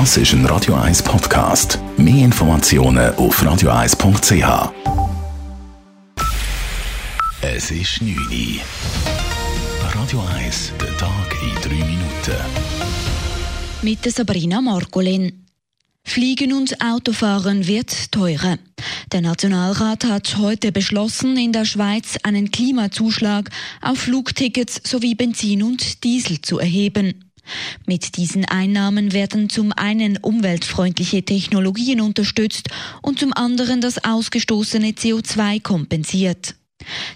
Das ist ein Radio 1 Podcast. Mehr Informationen auf radio1.ch. Es ist 9 Uhr. Radio 1, der Tag in 3 Minuten. Mit Sabrina Margolin. Fliegen und Autofahren wird teurer. Der Nationalrat hat heute beschlossen, in der Schweiz einen Klimazuschlag auf Flugtickets sowie Benzin und Diesel zu erheben. Mit diesen Einnahmen werden zum einen umweltfreundliche Technologien unterstützt und zum anderen das ausgestoßene CO2 kompensiert.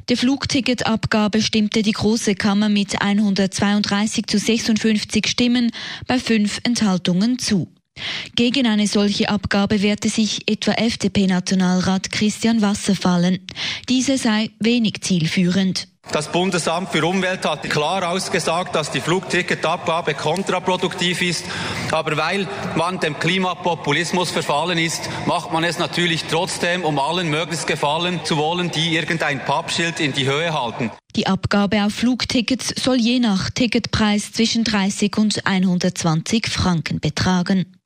Der Flugticketabgabe stimmte die Große Kammer mit 132 zu 56 Stimmen bei fünf Enthaltungen zu. Gegen eine solche Abgabe wehrte sich etwa FDP-Nationalrat Christian Wasserfallen. Diese sei wenig zielführend. Das Bundesamt für Umwelt hat klar ausgesagt, dass die Flugticketabgabe kontraproduktiv ist. Aber weil man dem Klimapopulismus verfallen ist, macht man es natürlich trotzdem, um allen möglichst gefallen zu wollen, die irgendein Pappschild in die Höhe halten. Die Abgabe auf Flugtickets soll je nach Ticketpreis zwischen 30 und 120 Franken betragen.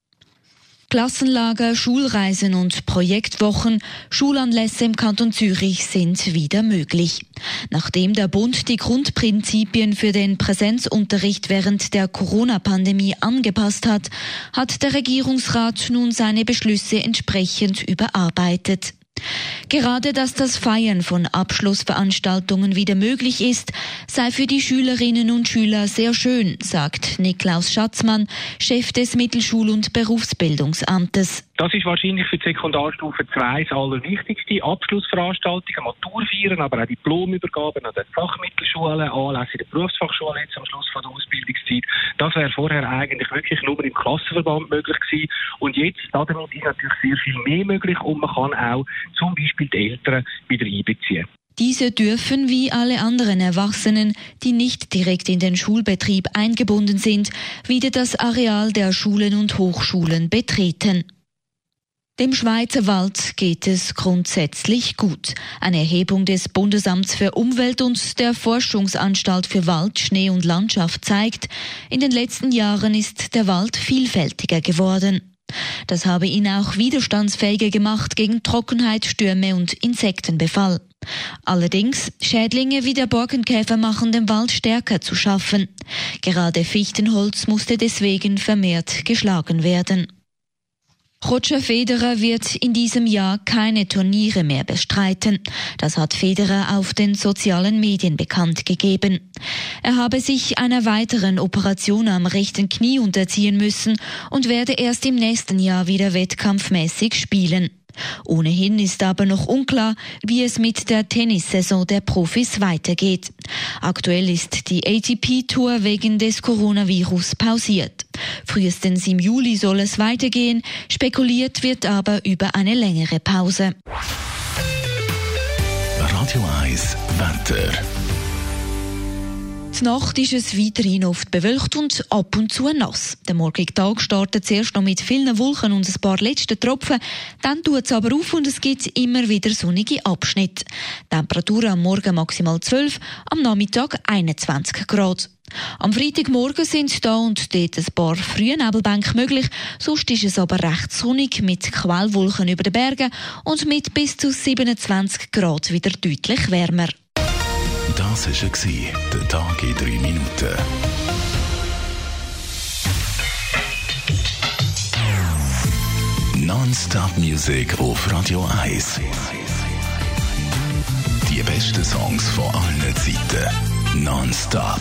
Klassenlager, Schulreisen und Projektwochen, Schulanlässe im Kanton Zürich sind wieder möglich. Nachdem der Bund die Grundprinzipien für den Präsenzunterricht während der Corona-Pandemie angepasst hat, hat der Regierungsrat nun seine Beschlüsse entsprechend überarbeitet. Gerade dass das Feiern von Abschlussveranstaltungen wieder möglich ist, sei für die Schülerinnen und Schüler sehr schön, sagt Niklaus Schatzmann, Chef des Mittelschul- und Berufsbildungsamtes. Das ist wahrscheinlich für die Sekundarstufe 2 das allerwichtigste. Abschlussveranstaltungen, Maturfeiern, aber auch Diplomübergaben an den Fachmittelschulen, Anlässe der Berufsfachschule jetzt am Schluss von der Ausbildungszeit. Das wäre vorher eigentlich wirklich nur im Klassenverband möglich gewesen. Und jetzt, damit ist natürlich sehr viel mehr möglich und man kann auch zum Beispiel die Eltern wieder einbeziehen. Diese dürfen wie alle anderen Erwachsenen, die nicht direkt in den Schulbetrieb eingebunden sind, wieder das Areal der Schulen und Hochschulen betreten. Dem Schweizer Wald geht es grundsätzlich gut. Eine Erhebung des Bundesamts für Umwelt und der Forschungsanstalt für Wald, Schnee und Landschaft zeigt, in den letzten Jahren ist der Wald vielfältiger geworden. Das habe ihn auch widerstandsfähiger gemacht gegen Trockenheit, Stürme und Insektenbefall. Allerdings, Schädlinge wie der Borkenkäfer machen dem Wald stärker zu schaffen. Gerade Fichtenholz musste deswegen vermehrt geschlagen werden. Roger Federer wird in diesem Jahr keine Turniere mehr bestreiten. Das hat Federer auf den sozialen Medien bekannt gegeben. Er habe sich einer weiteren Operation am rechten Knie unterziehen müssen und werde erst im nächsten Jahr wieder wettkampfmäßig spielen. Ohnehin ist aber noch unklar, wie es mit der Tennissaison der Profis weitergeht. Aktuell ist die ATP-Tour wegen des Coronavirus pausiert. Frühestens im Juli soll es weitergehen, spekuliert wird aber über eine längere Pause. Radio 1 Wetter. Die Nacht ist es weiterhin oft bewölkt und ab und zu nass. Der morgige Tag startet zuerst noch mit vielen Wolken und ein paar letzten Tropfen. Dann tut es aber auf und es gibt immer wieder sonnige Abschnitte. Temperatur am Morgen maximal 12, am Nachmittag 21 Grad. Am Freitagmorgen sind da und dort ein paar frühe Nebelbänke möglich, sonst ist es aber recht sonnig mit Quellwolken über den Bergen und mit bis zu 27 Grad wieder deutlich wärmer. Das war der Tag in 3 Minuten. Non-Stop Music auf Radio 1. Die besten Songs von allen Zeiten. Non-Stop.